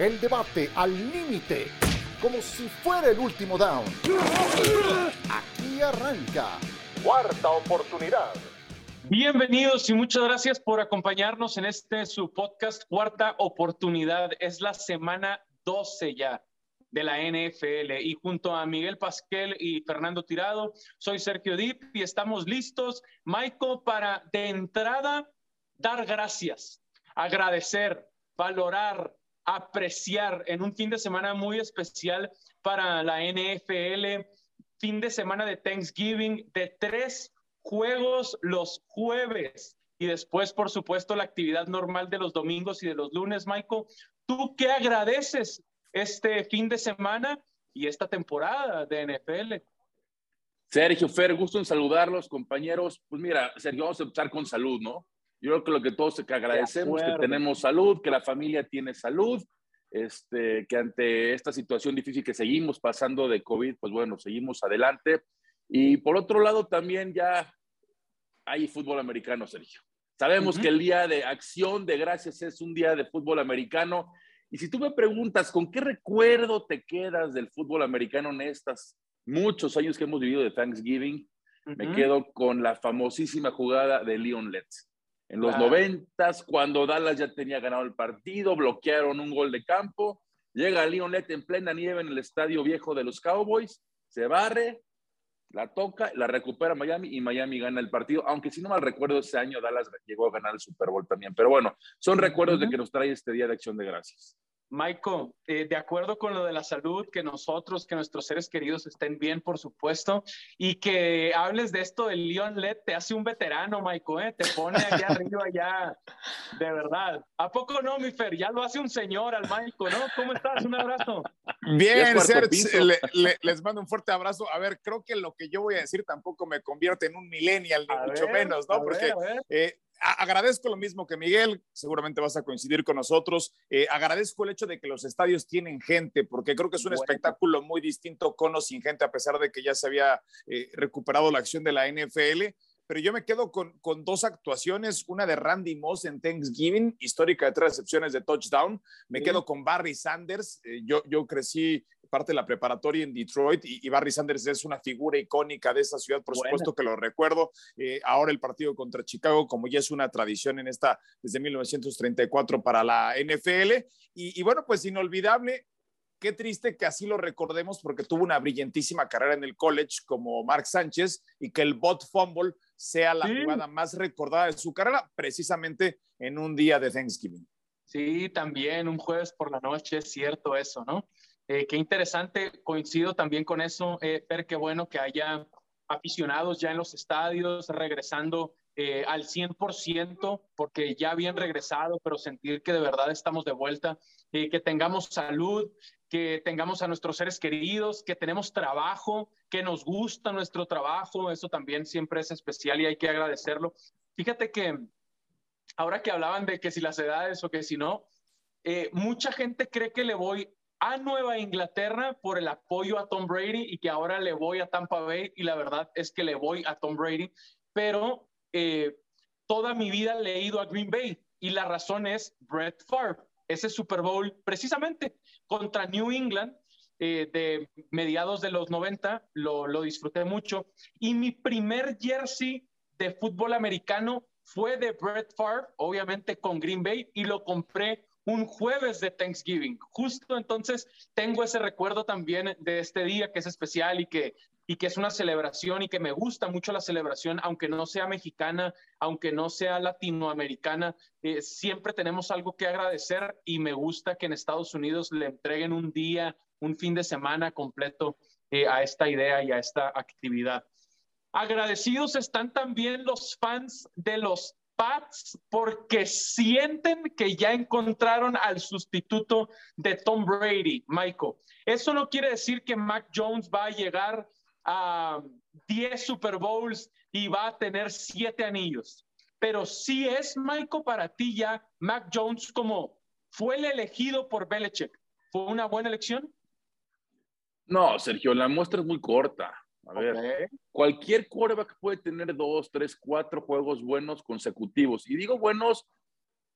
El debate al límite, como si fuera el último down. Aquí arranca. Cuarta oportunidad. Bienvenidos y muchas gracias por acompañarnos en este su podcast Cuarta Oportunidad. Es la semana 12 ya de la NFL y junto a Miguel Pasquel y Fernando Tirado, soy Sergio Dip y estamos listos, Michael, para de entrada dar gracias, agradecer, valorar, apreciar en un fin de semana muy especial para la NFL, fin de semana de Thanksgiving, de tres juegos los jueves y después, por supuesto, la actividad normal de los domingos y de los lunes, Michael. ¿Tú qué agradeces este fin de semana y esta temporada de NFL? Sergio Fer, gusto en saludarlos, compañeros. Pues mira, Sergio, vamos a empezar con salud, ¿no? Yo creo que lo que todos que agradecemos que tenemos salud, que la familia tiene salud, este, que ante esta situación difícil que seguimos pasando de COVID, pues bueno, seguimos adelante. Y por otro lado, también ya hay fútbol americano, Sergio. Sabemos que el día de acción de gracias es un día de fútbol americano. Y si tú me preguntas, ¿con qué recuerdo te quedas del fútbol americano en estos muchos años que hemos vivido de Thanksgiving? Me quedo con la famosísima jugada de Leon Letts. En los noventas, cuando Dallas ya tenía ganado el partido, bloquearon un gol de campo, llega Leon Lett en plena nieve en el estadio viejo de los Cowboys, se barre, la toca, la recupera Miami y Miami gana el partido, aunque si no mal recuerdo ese año Dallas llegó a ganar el Super Bowl también, pero bueno, son recuerdos de que nos trae este Día de Acción de Gracias. Michael, eh, de acuerdo con lo de la salud, que nosotros, que nuestros seres queridos estén bien, por supuesto, y que hables de esto del Leon Led, te hace un veterano, Michael, ¿eh? te pone allá arriba, ya, de verdad. ¿A poco no, mi Fer? Ya lo hace un señor al Michael, ¿no? ¿Cómo estás? Un abrazo. Bien, Sergio, les mando un fuerte abrazo. A ver, creo que lo que yo voy a decir tampoco me convierte en un millennial, ni mucho menos, ¿no? Porque eh, agradezco lo mismo que Miguel, seguramente vas a coincidir con nosotros. Eh, agradezco el hecho de que los estadios tienen gente, porque creo que es un espectáculo muy distinto con o sin gente, a pesar de que ya se había eh, recuperado la acción de la NFL. Pero yo me quedo con, con, dos actuaciones, una de Randy Moss en Thanksgiving, histórica de tres recepciones de touchdown. Me quedo con Barry Sanders. Eh, yo, yo crecí parte de la preparatoria en Detroit y, Barry Sanders es una figura icónica de esa ciudad, por supuesto que lo recuerdo. Eh, ahora el partido contra Chicago, como ya es una tradición en esta desde 1934 para la NFL. Y, bueno, pues inolvidable. Qué triste que así lo recordemos porque tuvo una brillantísima carrera en el college como Mark Sánchez y que el bot fumble sea la jugada más recordada de su carrera precisamente en un día de Thanksgiving. Sí, también un jueves por la noche, es cierto eso, ¿no? Eh, qué interesante, coincido también con eso, eh, qué bueno que haya aficionados ya en los estadios, regresando eh, al 100%, porque ya habían regresado, pero sentir que de verdad estamos de vuelta, eh, que tengamos salud, que tengamos a nuestros seres queridos, que tenemos trabajo, que nos gusta nuestro trabajo, eso también siempre es especial y hay que agradecerlo. Fíjate que ahora que hablaban de que si las edades o que si no, mucha gente cree que le voy a Nueva Inglaterra por el apoyo a Tom Brady y que ahora le voy a Tampa Bay y la verdad es que le voy a Tom Brady, pero eh, toda mi vida le he ido a Green Bay y la razón es Brett Favre, ese Super Bowl precisamente contra New England eh, de mediados de los 90, lo, lo disfruté mucho. Y mi primer jersey de fútbol americano fue de Brett Favre, obviamente con Green Bay, y lo compré un jueves de Thanksgiving. Justo entonces tengo ese recuerdo también de este día que es especial y que, y que es una celebración y que me gusta mucho la celebración, aunque no sea mexicana, aunque no sea latinoamericana, eh, siempre tenemos algo que agradecer y me gusta que en Estados Unidos le entreguen un día, un fin de semana completo eh, a esta idea y a esta actividad. Agradecidos están también los fans de los Pats porque sienten que ya encontraron al sustituto de Tom Brady, Michael. Eso no quiere decir que Mac Jones va a llegar a 10 Super Bowls y va a tener 7 anillos. Pero sí es, Michael, para ti ya Mac Jones como fue el elegido por Belichick. ¿Fue una buena elección? No, Sergio, la muestra es muy corta. A ver, cualquier quarterback puede tener dos, tres, cuatro juegos buenos consecutivos. Y digo buenos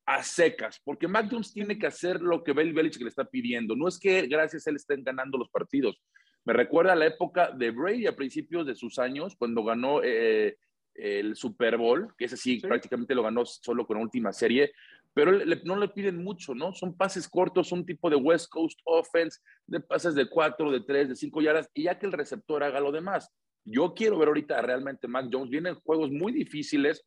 a secas, porque Mac Jones tiene que hacer lo que Bill Belichick le está pidiendo. No es que gracias a él estén ganando los partidos. Me recuerda la época de Brady a principios de sus años, cuando ganó eh, el Super Bowl, que ese sí, prácticamente lo ganó solo con la última serie, pero no le piden mucho, ¿no? Son pases cortos, un tipo de West Coast offense, de pases de cuatro, de tres, de cinco yardas, y ya que el receptor haga lo demás. Yo quiero ver ahorita realmente Mac Jones. Vienen juegos muy difíciles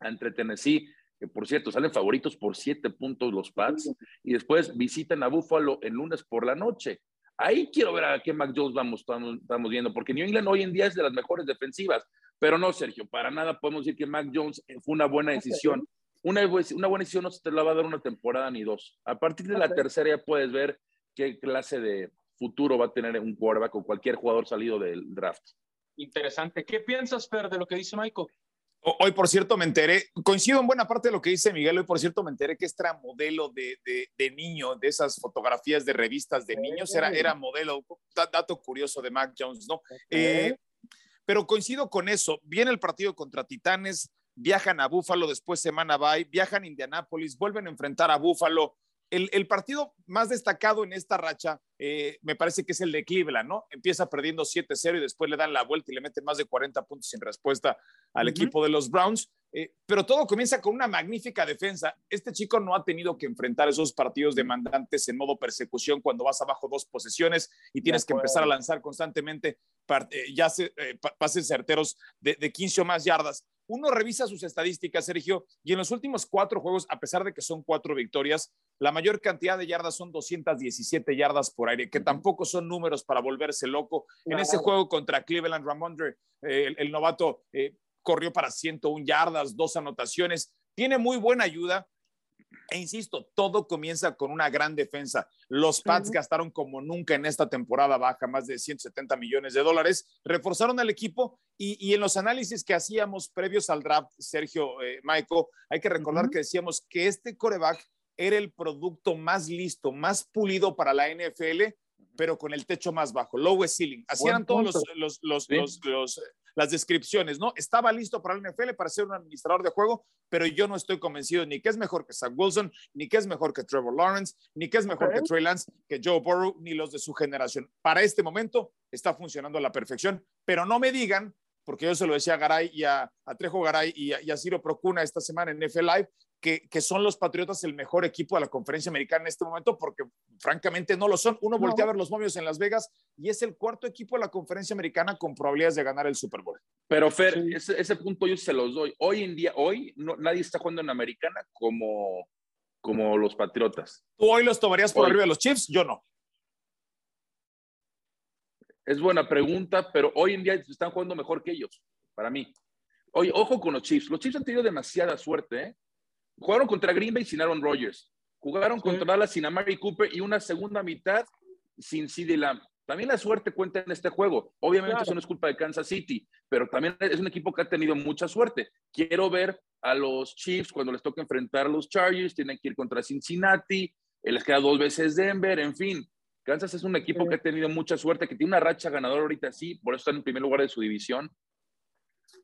entre Tennessee, que por cierto salen favoritos por siete puntos los Pats, y después visitan a Buffalo el lunes por la noche. Ahí quiero ver a qué Mac Jones vamos, estamos, viendo, porque New England hoy en día es de las mejores defensivas, pero no, Sergio, para nada podemos decir que Mac Jones fue una buena decisión. Una, una buena decisión no se te la va a dar una temporada ni dos. A partir de la tercera ya puedes ver qué clase de futuro va a tener un quarterback o cualquier jugador salido del draft. Interesante. ¿Qué piensas, Fer, de lo que dice Michael? Hoy, por cierto, me enteré, coincido en buena parte de lo que dice Miguel, hoy, por cierto, me enteré que este era modelo de, de, niño, de esas fotografías de revistas de niños, era, era modelo, dato curioso de Mac Jones, ¿no? Eh, pero coincido con eso, viene el partido contra Titanes, viajan a Búfalo, después semana bye, viajan a Indianápolis, vuelven a enfrentar a Búfalo, el, partido más destacado en esta racha eh, me parece que es el de Cleveland, ¿no? Empieza perdiendo 7-0 y después le dan la vuelta y le meten más de 40 puntos sin respuesta al equipo de los Browns. Eh, pero todo comienza con una magnífica defensa. Este chico no ha tenido que enfrentar esos partidos demandantes en modo persecución cuando vas abajo dos posesiones y tienes que empezar a lanzar constantemente eh, ya se, pases certeros de, de 15 o más yardas uno revisa sus estadísticas, Sergio, y en los últimos cuatro juegos, a pesar de que son cuatro victorias, la mayor cantidad de yardas son 217 yardas por aire, que tampoco son números para volverse loco. En ese juego contra Cleveland, Ramondre, eh, el, novato, eh, corrió para 101 yardas, dos anotaciones. Tiene muy buena ayuda. E insisto, todo comienza con una gran defensa. Los Pats gastaron como nunca en esta temporada baja, más de 170 millones de dólares, reforzaron al equipo y, en los análisis que hacíamos previos al draft, Sergio, eh, Michael, hay que recordar que decíamos que este coreback era el producto más listo, más pulido para la NFL, pero con el techo más bajo, lowest ceiling. Así eran todos los, los, los, las descripciones, ¿no? Estaba listo para el NFL, para ser un administrador de juego, pero yo no estoy convencido ni que es mejor que Zach Wilson, ni que es mejor que Trevor Lawrence, ni que es mejor que Trey Lance, que Joe Burrow, ni los de su generación. Para este momento está funcionando a la perfección, pero no me digan porque yo se lo decía a Garay y a, Trejo Garay y a, y a, Ciro Procuna esta semana en NFL Live, que, son los Patriotas el mejor equipo de la conferencia americana en este momento, porque francamente no lo son. Uno voltea a ver los momios en Las Vegas y es el cuarto equipo de la conferencia americana con probabilidades de ganar el Super Bowl. Pero Fer, ese, punto yo se los doy. Hoy en día, hoy nadie está jugando en americana como, como los Patriotas. ¿Tú hoy los tomarías por arriba de los Chiefs? Yo no. Es buena pregunta, pero hoy en día están jugando mejor que ellos, para mí. Oye, ojo con los Chiefs. Los Chiefs han tenido demasiada suerte, ¿eh? Jugaron contra Green Bay sin Aaron Rodgers. Jugaron contra Dallas sin Amari Cooper y una segunda mitad sin CD Lamb. También la suerte cuenta en este juego. Obviamente eso no es culpa de Kansas City, pero también es un equipo que ha tenido mucha suerte. Quiero ver a los Chiefs cuando les toca enfrentar a los Chargers, tienen que ir contra Cincinnati, les queda dos veces Denver, en fin. Kansas es un equipo que ha tenido mucha suerte, que tiene una racha ganadora ahorita, sí, por eso está en primer lugar de su división.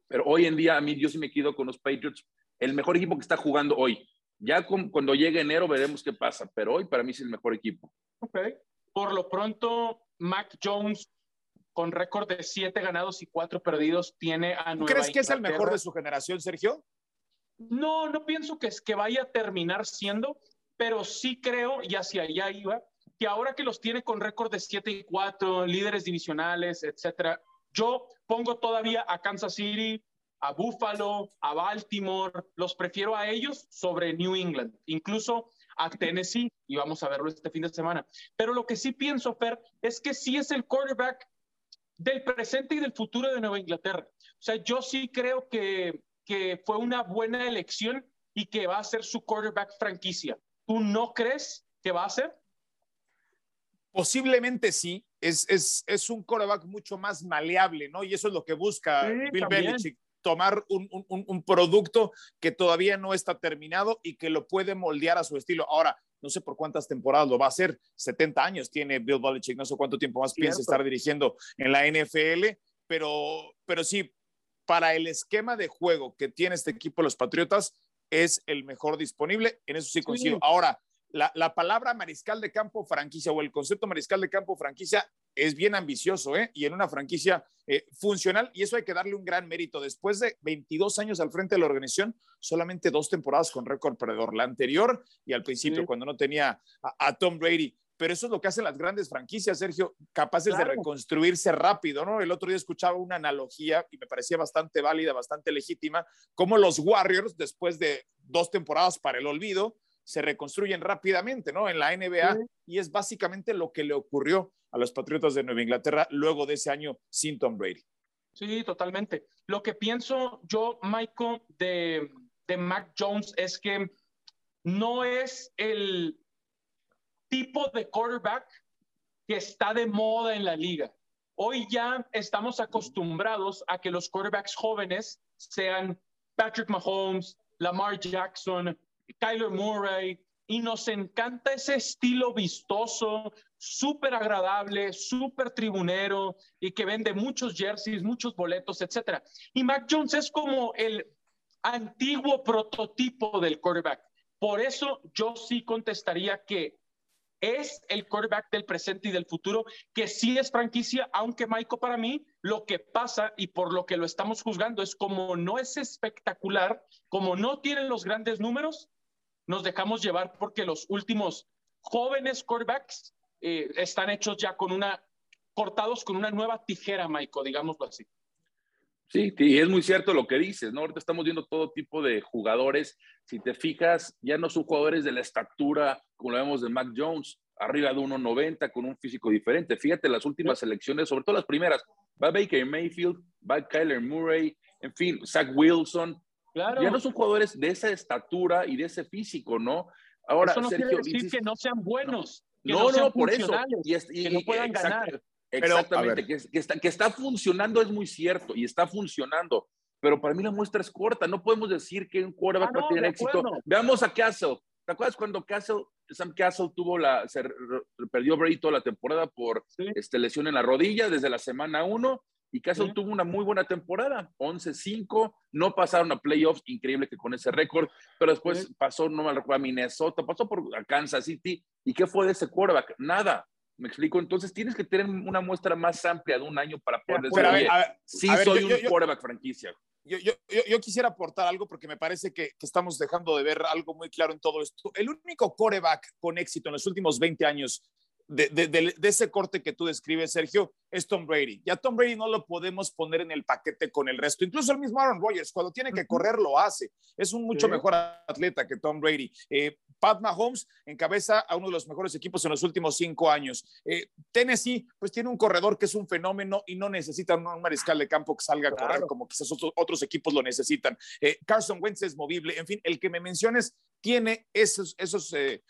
Pero hoy en día a mí yo sí me quedo con los Patriots el mejor equipo que está jugando hoy. Ya cuando llegue enero veremos qué pasa, pero hoy para mí es el mejor equipo. Ok. Por lo pronto, Mac Jones, con récord de siete ganados y cuatro perdidos, tiene a Nueva ¿Crees que es el mejor de su generación, Sergio? No, no pienso que, es, que vaya a terminar siendo, pero sí creo, y hacia allá iba, que ahora que los tiene con récord de 7 y 4, líderes divisionales, etcétera, yo pongo todavía a Kansas City, a Buffalo, a Baltimore, los prefiero a ellos sobre New England, incluso a Tennessee, y vamos a verlo este fin de semana. Pero lo que sí pienso, Fer, es que sí es el quarterback del presente y del futuro de Nueva Inglaterra. O sea, yo sí creo que, que fue una buena elección y que va a ser su quarterback franquicia. ¿Tú no crees que va a ser? Posiblemente sí, es, es, es, un quarterback mucho más maleable, ¿no? Y eso es lo que busca Bill Belichick tomar un, producto que todavía no está terminado y que lo puede moldear a su estilo. Ahora, no sé por cuántas temporadas lo va a hacer, 70 años tiene Bill Belichick, no sé cuánto tiempo más piensa estar dirigiendo en la NFL, pero, pero sí, para el esquema de juego que tiene este equipo, los Patriotas, es el mejor disponible, en eso sí coincido. Ahora, la, palabra mariscal de campo franquicia o el concepto mariscal de campo franquicia es bien ambicioso, ¿eh? Y en una franquicia eh, funcional, y eso hay que darle un gran mérito. Después de 22 años al frente de la organización, solamente dos temporadas con récord perdedor, la anterior y al principio, cuando no tenía a, Tom Brady pero eso es lo que hacen las grandes franquicias, Sergio, capaces de reconstruirse rápido, ¿no? El otro día escuchaba una analogía y me parecía bastante válida, bastante legítima, como los Warriors, después de dos temporadas para el olvido, se reconstruyen rápidamente, ¿no? En la NBA y es básicamente lo que le ocurrió a los Patriotas de Nueva Inglaterra luego de ese año sin Tom Brady. Sí, totalmente. Lo que pienso yo, Michael, de, de Mac Jones es que no es el tipo de quarterback que está de moda en la liga. Hoy ya estamos acostumbrados a que los quarterbacks jóvenes sean Patrick Mahomes, Lamar Jackson, Kyler Murray, y nos encanta ese estilo vistoso, súper agradable, súper tribunero y que vende muchos jerseys, muchos boletos, etc. Y Mac Jones es como el antiguo prototipo del quarterback. Por eso yo sí contestaría que es el quarterback del presente y del futuro, que sí es franquicia, aunque Michael para mí lo que pasa y por lo que lo estamos juzgando es como no es espectacular, como no tienen los grandes números, nos dejamos llevar porque los últimos jóvenes quarterbacks eh, están hechos ya con una, cortados con una nueva tijera, Michael, digámoslo así. Sí, y es muy cierto lo que dices, ¿no? Ahorita estamos viendo todo tipo de jugadores. Si te fijas, ya no son jugadores de la estatura, como lo vemos de Mac Jones, arriba de 1.90, con un físico diferente. Fíjate las últimas selecciones, sobre todo las primeras. Va Baker Mayfield, va Kyler Murray, en fin, Zach Wilson. Ya no son jugadores de esa estatura y de ese físico, ¿no? Ahora, eso no quiere decir que no sean buenos. No, no, por eso. Y, que no puedan ganar. Exactamente, que, está, que está funcionando es muy cierto y está funcionando, pero para mí la muestra es corta. No podemos decir que un quarterback ah, va a tener éxito. Veamos a Castle. ¿Te acuerdas cuando Castle, Sam Castle tuvo la, se perdió Brady toda la temporada por este, lesión en la rodilla desde la semana 1 y Castle tuvo una muy buena temporada, 11-5, no pasaron a playoffs, increíble que con ese récord, pero después pasó, no me recuerdo, a Minnesota, pasó por Kansas City, ¿y qué fue de ese quarterback? Nada. ¿Me explico? Entonces tienes que tener una muestra más amplia de un año para poder decir, sí soy un quarterback franquicia. Yo, yo, yo, quisiera aportar algo porque me parece que, que, estamos dejando de ver algo muy claro en todo esto. El único quarterback con éxito en los últimos 20 años de, de, de, ese corte que tú describes, Sergio, es Tom Brady. Ya Tom Brady no lo podemos poner en el paquete con el resto. Incluso el mismo Aaron Rodgers, cuando tiene que correr, lo hace. Es un mucho mejor atleta que Tom Brady. Eh, Pat Mahomes encabeza a uno de los mejores equipos en los últimos cinco años. Eh, Tennessee, pues tiene un corredor que es un fenómeno y no necesita un mariscal de campo que salga a correr como quizás otros, equipos lo necesitan. Eh, Carson Wentz es movible. En fin, el que me menciones tiene esos, esos e,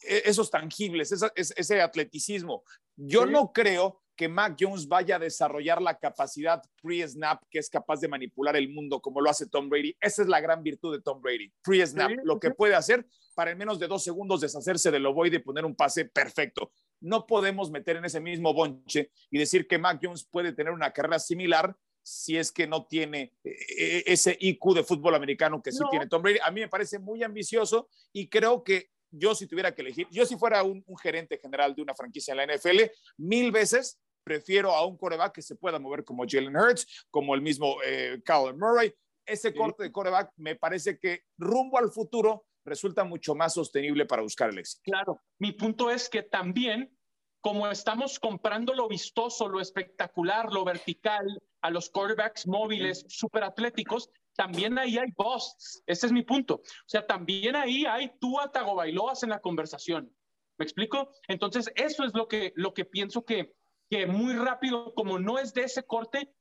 esos tangibles, ese, atleticismo. Yo no creo que Mac Jones vaya a desarrollar la capacidad pre-snap que es capaz de manipular el mundo como lo hace Tom Brady. Esa es la gran virtud de Tom Brady. Pre-snap, lo que puede hacer para en menos de dos segundos deshacerse del ovoide y poner un pase perfecto. No podemos meter en ese mismo bonche y decir que Mac Jones puede tener una carrera similar si es que no tiene eh, eh, ese IQ de fútbol americano que sí tiene Tom Brady. A mí me parece muy ambicioso y creo que yo si tuviera que elegir, yo si fuera un, gerente general de una franquicia en la NFL, mil veces prefiero a un coreback que se pueda mover como Jalen Hurts, como el mismo eh, Murray. Ese corte de coreback me parece que rumbo al futuro resulta mucho más sostenible para buscar el éxito. Claro, mi punto es que también, como estamos comprando lo vistoso, lo espectacular, lo vertical, a los quarterbacks móviles, súper atléticos, también ahí hay busts. Ese es mi punto. O sea, también ahí hay tú Bailoas en la conversación. ¿Me explico? Entonces, eso es lo que, lo que pienso que, que muy rápido, como no es de ese corte,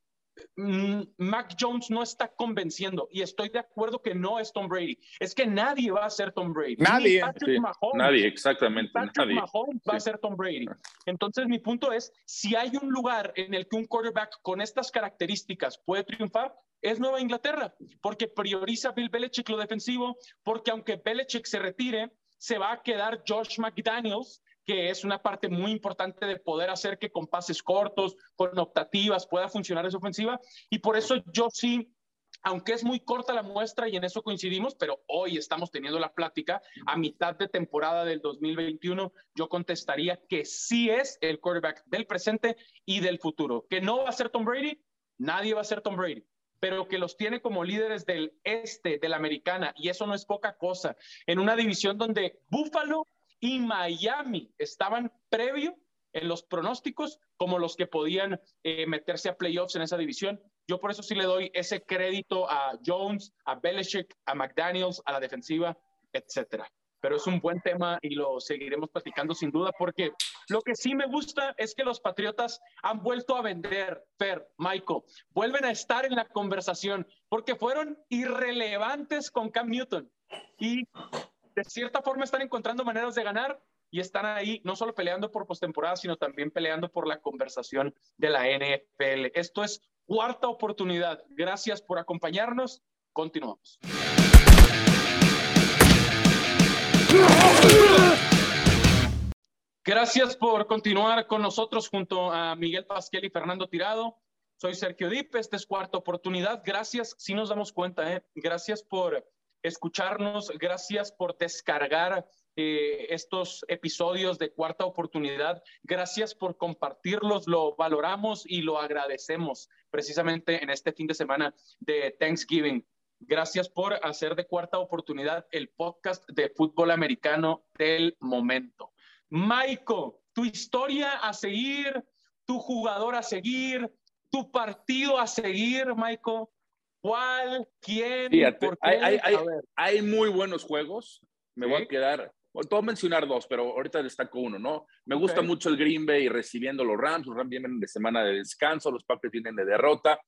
Mac Jones no está convenciendo y estoy de acuerdo que no es Tom Brady. Es que nadie va a ser Tom Brady. Nadie. nadie, exactamente. Patrick Mahomes va a ser Tom Brady. Entonces mi punto es, si hay un lugar en el que un quarterback con estas características puede triunfar, es Nueva Inglaterra, porque prioriza Bill Belichick lo defensivo, porque aunque Belichick se retire, se va a quedar Josh McDaniels, que es una parte muy importante de poder hacer que con pases cortos, con optativas, pueda funcionar esa ofensiva. Y por eso yo sí aunque es muy corta la muestra y en eso coincidimos, pero hoy estamos teniendo la plática a mitad de temporada del 2021, yo contestaría que sí es el quarterback del presente y del futuro. Que no va a ser Tom Brady, nadie va a ser Tom Brady, pero que los tiene como líderes del este, de la americana, y eso no es poca cosa, en una división donde Buffalo y Miami estaban previo en los pronósticos como los que podían eh, meterse a playoffs en esa división. Yo por eso sí le doy ese crédito a Jones, a Belichick, a McDaniels, a la defensiva, etcétera. Pero es un buen tema y lo seguiremos platicando sin duda porque lo que sí me gusta es que los Patriotas han vuelto a vender, Fer, Michael, vuelven a estar en la conversación porque fueron irrelevantes con Cam Newton y de cierta forma están encontrando maneras de ganar y están ahí no solo peleando por postemporada, sino también peleando por la conversación de la NFL. Esto es cuarta oportunidad. Gracias por acompañarnos. Continuamos. Gracias por continuar con nosotros junto a Miguel Pasquel y Fernando Tirado. Soy Sergio Dip, esta es cuarta oportunidad. Gracias, si nos damos cuenta, ¿eh? gracias por escucharnos, gracias por descargar eh, estos episodios de cuarta oportunidad. Gracias por compartirlos, lo valoramos y lo agradecemos precisamente en este fin de semana de Thanksgiving. Gracias por hacer de cuarta oportunidad el podcast de fútbol americano del momento. Michael, tu historia a seguir, tu jugador a seguir, tu partido a seguir, Michael. ¿Cuál? ¿Quién? ¿por qué? Hay, muy buenos juegos. Me voy a quedar Puedo mencionar dos, pero ahorita destaco uno, ¿no? Me gusta mucho el Green Bay recibiendo los Rams. Los Rams vienen de semana de descanso, los Packers vienen de derrota.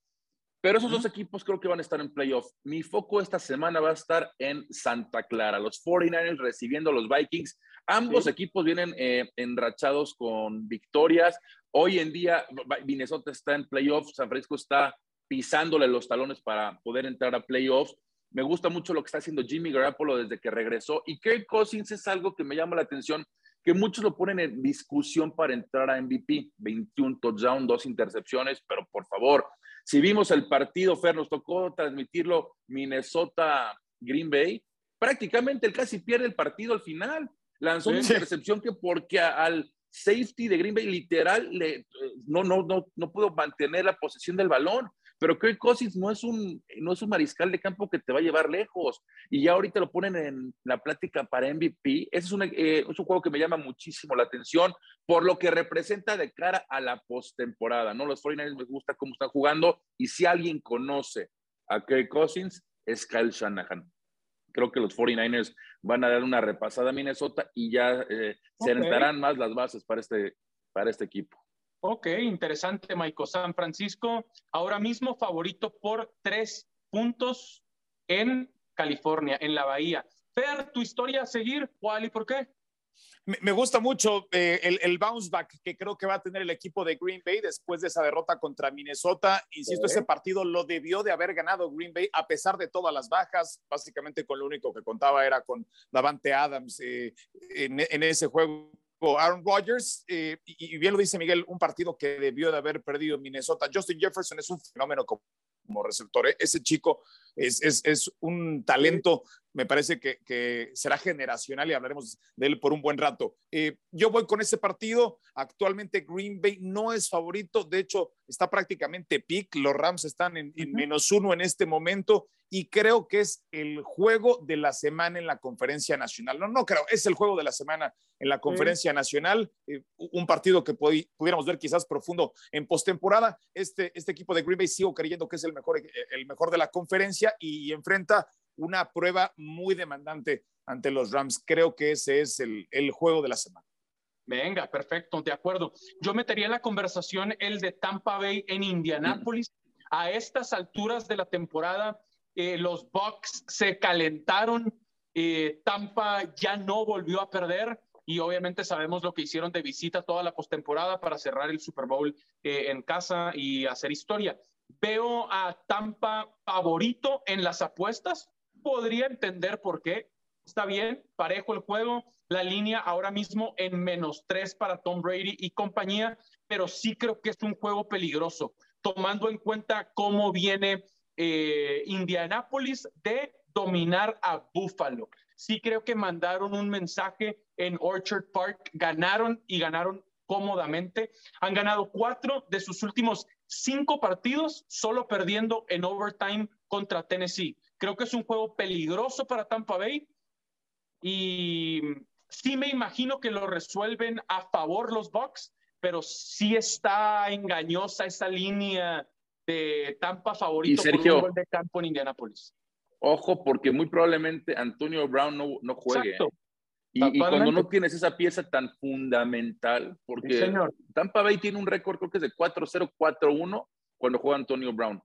Pero esos dos equipos creo que van a estar en playoff. Mi foco esta semana va a estar en Santa Clara. Los 49ers recibiendo a los Vikings. Ambos equipos vienen eh, enrachados con victorias. Hoy en día Minnesota está en playoffs, San Francisco está pisándole los talones para poder entrar a playoffs. Me gusta mucho lo que está haciendo Jimmy Garoppolo desde que regresó. Y Kirk Cousins es algo que me llama la atención, que muchos lo ponen en discusión para entrar a MVP. 21 touchdowns, dos intercepciones, pero por favor, si vimos el partido, Fer, nos tocó transmitirlo Minnesota-Green Bay, prácticamente él casi pierde el partido al final. Lanzó una intercepción que porque al safety de Green Bay literal le, no, no, no, no pudo mantener la posesión del balón. Pero Kirk Cousins no es, un, no es un mariscal de campo que te va a llevar lejos. Y ya ahorita lo ponen en la plática para MVP. Ese es, eh, es un juego que me llama muchísimo la atención por lo que representa de cara a la postemporada. ¿no? Los 49ers me gusta cómo están jugando. Y si alguien conoce a Kirk Cousins, es Kyle Shanahan. Creo que los 49ers van a dar una repasada a Minnesota y ya eh, se sentarán más las bases para este, para este equipo. Ok, interesante, Michael. San Francisco, ahora mismo favorito por tres puntos en California, en la Bahía. Fer, tu historia a seguir, ¿cuál y por qué? Me gusta mucho eh, el, bounce back que creo que va a tener el equipo de Green Bay después de esa derrota contra Minnesota. Insisto, ese partido lo debió de haber ganado Green Bay a pesar de todas las bajas. Básicamente con lo único que contaba era con Davante Adams eh, en, ese juego Aaron Rodgers, eh, y, bien lo dice Miguel, un partido que debió de haber perdido Minnesota. Justin Jefferson es un fenómeno como, receptor. ¿eh? Ese chico es, es, es, un talento, me parece que, que, será generacional y hablaremos de él por un buen rato. Eh, yo voy con ese partido. Actualmente Green Bay no es favorito, de hecho está prácticamente pick. Los Rams están en, en menos uno en este momento y creo que es el juego de la semana en la conferencia nacional. No, no creo, es el juego de la semana en la conferencia nacional, eh, un partido que pudiéramos ver quizás profundo en postemporada. Este, este equipo de Green Bay sigo creyendo que es el mejor, el mejor de la conferencia y enfrenta una prueba muy demandante ante los Rams. Creo que ese es el, el juego de la semana. Venga, perfecto, de acuerdo. Yo metería en la conversación el de Tampa Bay en Indianápolis. A estas alturas de la temporada, eh, los Bucks se calentaron, eh, Tampa ya no volvió a perder y obviamente sabemos lo que hicieron de visita toda la postemporada para cerrar el Super Bowl eh, en casa y hacer historia. Veo a Tampa favorito en las apuestas, podría entender por qué. Está bien, parejo el juego, la línea ahora mismo en menos tres para Tom Brady y compañía, pero sí creo que es un juego peligroso, tomando en cuenta cómo viene eh, Indianapolis de dominar a Buffalo. Sí creo que mandaron un mensaje en Orchard Park, ganaron y ganaron cómodamente. Han ganado cuatro de sus últimos cinco partidos, solo perdiendo en overtime contra Tennessee. Creo que es un juego peligroso para Tampa Bay y sí me imagino que lo resuelven a favor los Bucks, pero sí está engañosa esa línea de Tampa favorito por un gol de campo en Indianapolis. Ojo, porque muy probablemente Antonio Brown no, no juegue. Y, cuando no tienes esa pieza tan fundamental, porque Tampa Bay tiene un récord, creo que es de 4-0-4-1 cuando juega Antonio Brown.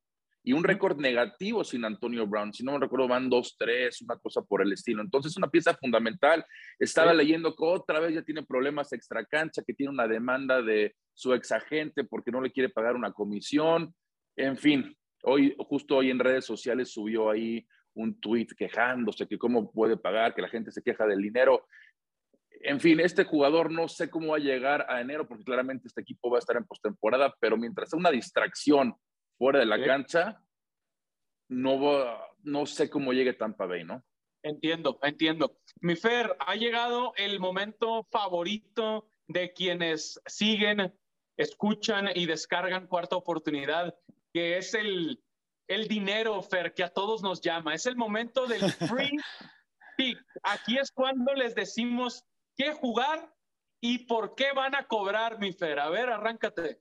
Y un récord negativo sin Antonio Brown. Si no me recuerdo, van 2-3, una cosa por el estilo. Entonces, es una pieza fundamental. Estaba leyendo que otra vez ya tiene problemas extra cancha, que tiene una demanda de su ex agente porque no le quiere pagar una comisión. En fin, hoy, justo hoy en redes sociales subió ahí un tweet quejándose que cómo puede pagar, que la gente se queja del dinero. En fin, este jugador no sé cómo va a llegar a enero porque claramente este equipo va a estar en postemporada, pero mientras sea una distracción fuera de la cancha, no, no sé cómo llegue Tampa Bay, ¿no? Entiendo, entiendo. Mi Fer, ha llegado el momento favorito de quienes siguen, escuchan y descargan cuarta oportunidad, que es el el dinero, Fer, que a todos nos llama. Es el momento del free pick. Aquí es cuando les decimos qué jugar y por qué van a cobrar, mi Fer. A ver, arráncate.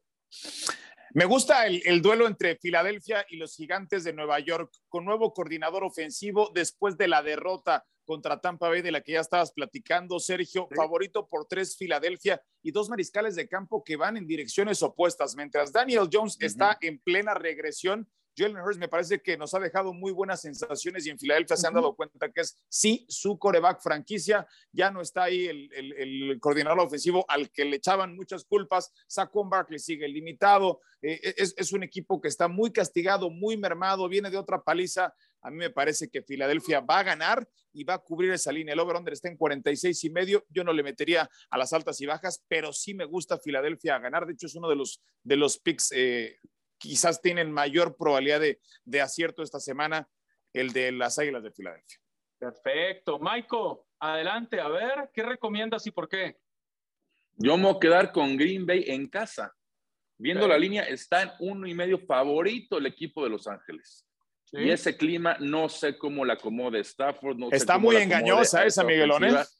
Me gusta el, el, duelo entre Filadelfia y los Gigantes de Nueva York, con nuevo coordinador ofensivo después de la derrota contra Tampa Bay de la que ya estabas platicando, Sergio, favorito por tres Filadelfia y dos mariscales de campo que van en direcciones opuestas, mientras Daniel Jones está en plena regresión Jalen Hurts me parece que nos ha dejado muy buenas sensaciones y en Filadelfia se han dado cuenta que es sí su coreback franquicia. Ya no está ahí el, coordinador ofensivo al que le echaban muchas culpas. Saquon Barkley sigue limitado. Eh, es, es, un equipo que está muy castigado, muy mermado, viene de otra paliza. A mí me parece que Filadelfia va a ganar y va a cubrir esa línea. El over-under está en 46 y medio. Yo no le metería a las altas y bajas, pero sí me gusta Filadelfia a ganar. De hecho, es uno de los, de los picks eh, quizás tienen mayor probabilidad de, acierto esta semana, el de las Águilas de Filadelfia. Perfecto. Michael, adelante, a ver, ¿qué recomiendas y por qué? Yo me voy a quedar con Green Bay en casa. Viendo la línea, está en uno y medio favorito el equipo de Los Ángeles. Y ese clima, no sé cómo la acomode Stafford. No está muy engañosa esa, Miguelones.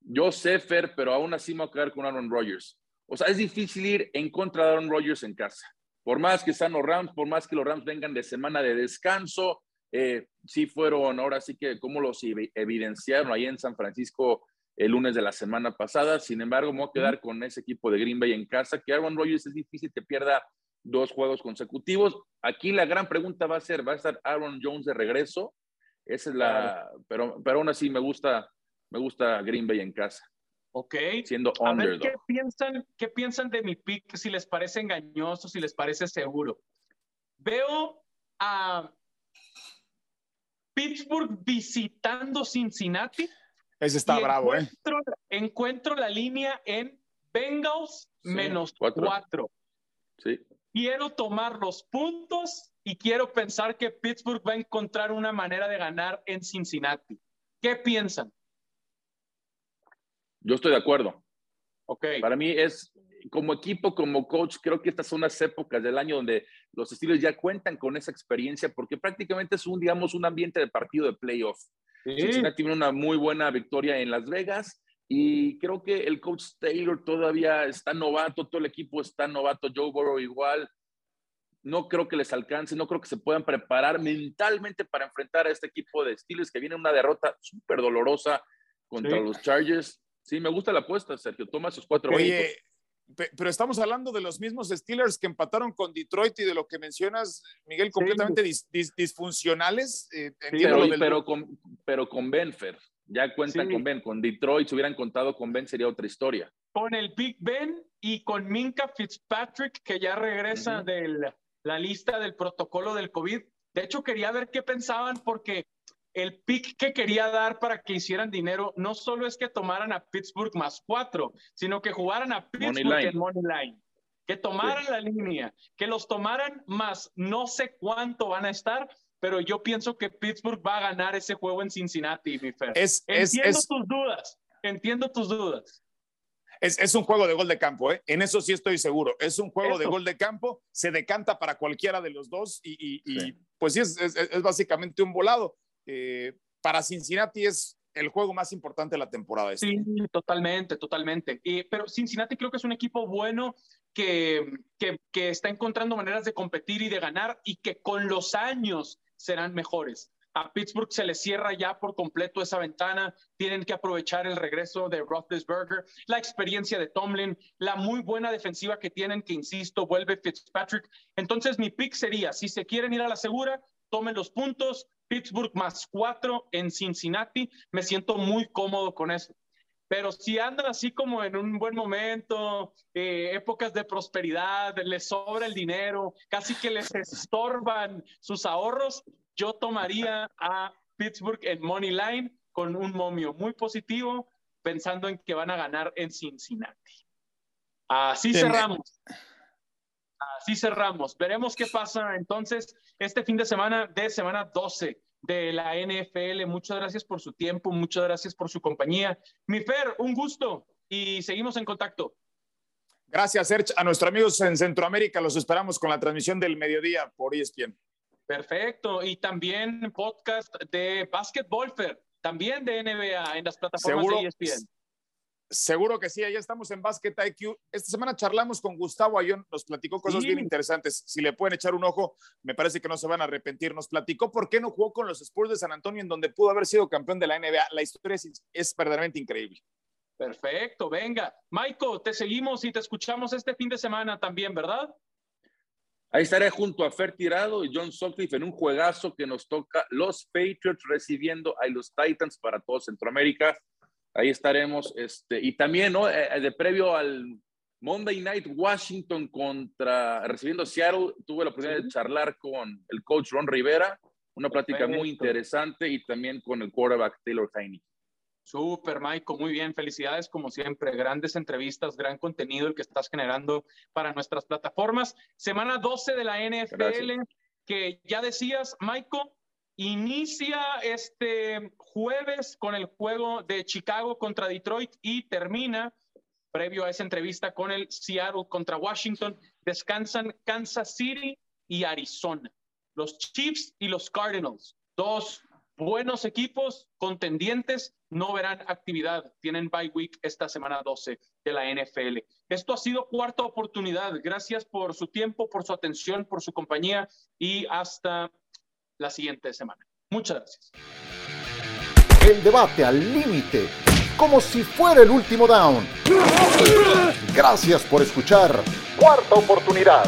Yo sé, Fer, pero aún así me voy a quedar con Aaron Rodgers. O sea, es difícil ir en contra de Aaron Rodgers en casa. Por más que están los Rams, por más que los Rams vengan de semana de descanso, eh, sí fueron, ahora sí que como los evidenciaron ahí en San Francisco el lunes de la semana pasada. Sin embargo, me voy a quedar con ese equipo de Green Bay en casa, que Aaron Rodgers es difícil que pierda dos juegos consecutivos. Aquí la gran pregunta va a ser, ¿va a estar Aaron Jones de regreso? Esa es la, pero, pero aún así me gusta, me gusta Green Bay en casa. Ok. Siendo A ver qué piensan, qué piensan de mi pick, si les parece engañoso, si les parece seguro. Veo a Pittsburgh visitando Cincinnati. Ese está bravo, ¿eh? Encuentro la línea en Bengals menos cuatro. Sí. Quiero tomar los puntos y quiero pensar que Pittsburgh va a encontrar una manera de ganar en Cincinnati. ¿Qué piensan? Yo estoy de acuerdo. Ok. Para mí es, como equipo, como coach, creo que estas son las épocas del año donde los estilos ya cuentan con esa experiencia, porque prácticamente es un, digamos, un ambiente de partido de playoff. Sí. Cincinnati tiene una muy buena victoria en Las Vegas y creo que el coach Taylor todavía está novato, todo el equipo está novato, Joe Burrow igual. No creo que les alcance, no creo que se puedan preparar mentalmente para enfrentar a este equipo de Steelers que viene una derrota súper dolorosa contra los Chargers. Sí, me gusta la apuesta, Sergio. Toma sus cuatro Oye, pero estamos hablando de los mismos Steelers que empataron con Detroit y de lo que mencionas, Miguel, completamente disfuncionales. Eh, pero, con, pero con Benfer, ya cuentan con Ben. Con Detroit, si hubieran contado con Ben, sería otra historia. Con el Big Ben y con Minka Fitzpatrick, que ya regresa de la lista del protocolo del COVID. De hecho, quería ver qué pensaban porque el pick que quería dar para que hicieran dinero no solo es que tomaran a Pittsburgh más cuatro, sino que jugaran a Pittsburgh en Money Line. que tomaran la línea, que los tomaran más no sé cuánto van a estar, pero yo pienso que Pittsburgh va a ganar ese juego en Cincinnati, mi Fer. entiendo tus dudas, entiendo tus dudas. Es, un juego de gol de campo, ¿eh? en eso sí estoy seguro. Es un juego de gol de campo, se decanta para cualquiera de los dos y, pues sí, es, básicamente un volado. Eh, para Cincinnati es el juego más importante de la temporada. Sí, totalmente, totalmente. pero Cincinnati creo que es un equipo bueno que, que, que, está encontrando maneras de competir y de ganar y que con los años serán mejores. A Pittsburgh se le cierra ya por completo esa ventana. Tienen que aprovechar el regreso de Roethlisberger, la experiencia de Tomlin, la muy buena defensiva que tienen, que insisto, vuelve Fitzpatrick. Entonces, mi pick sería: si se quieren ir a la segura, tomen los puntos. Pittsburgh más cuatro en Cincinnati. Me siento muy cómodo con eso. Pero si andan así como en un buen momento, eh, épocas de prosperidad, les sobra el dinero, casi que les estorban sus ahorros, yo tomaría a Pittsburgh en Money Line con un momio muy positivo, pensando en que van a ganar en Cincinnati. Así cerramos. Así cerramos. Veremos qué pasa entonces este fin de semana de semana 12 de la NFL. Muchas gracias por su tiempo, muchas gracias por su compañía. Mi Fer, un gusto y seguimos en contacto. Gracias, Serge. A nuestros amigos en Centroamérica los esperamos con la transmisión del mediodía por ESPN. Perfecto. Y también podcast de Basketball Fer, también de NBA en las plataformas de ESPN. Seguro que sí, ya estamos en Basket IQ. Esta semana charlamos con Gustavo Ayón, nos platicó cosas bien interesantes. Si le pueden echar un ojo, me parece que no se van a arrepentir. Nos platicó por qué no jugó con los Spurs de San Antonio, en donde pudo haber sido campeón de la NBA. La historia es, verdaderamente increíble. Perfecto, venga. Michael, te seguimos y te escuchamos este fin de semana también, ¿verdad? Ahí estaré junto a Fer Tirado y John Sutcliffe en un juegazo que nos toca los Patriots recibiendo a los Titans para todo Centroamérica. Ahí estaremos. Este, y también, ¿no? Eh, de previo al Monday Night Washington contra recibiendo Seattle, tuve la oportunidad de charlar con el coach Ron Rivera, una plática muy interesante y también con el quarterback Taylor Heine. Súper, Michael, muy bien. Felicidades como siempre. Grandes entrevistas, gran contenido el que estás generando para nuestras plataformas. Semana 12 de la NFL, que ya decías, Michael, inicia este jueves con el juego de Chicago contra Detroit y termina previo a esa entrevista con el Seattle contra Washington. Descansan Kansas City y Arizona. Los Chiefs y los Cardinals, dos buenos equipos contendientes, no verán actividad. Tienen bye week esta semana 12 de la NFL. Esto ha sido cuarta oportunidad. Gracias por su tiempo, por su atención, por su compañía y hasta la siguiente semana. Muchas gracias. El debate al límite, como si fuera el último down. Gracias por escuchar. Cuarta oportunidad.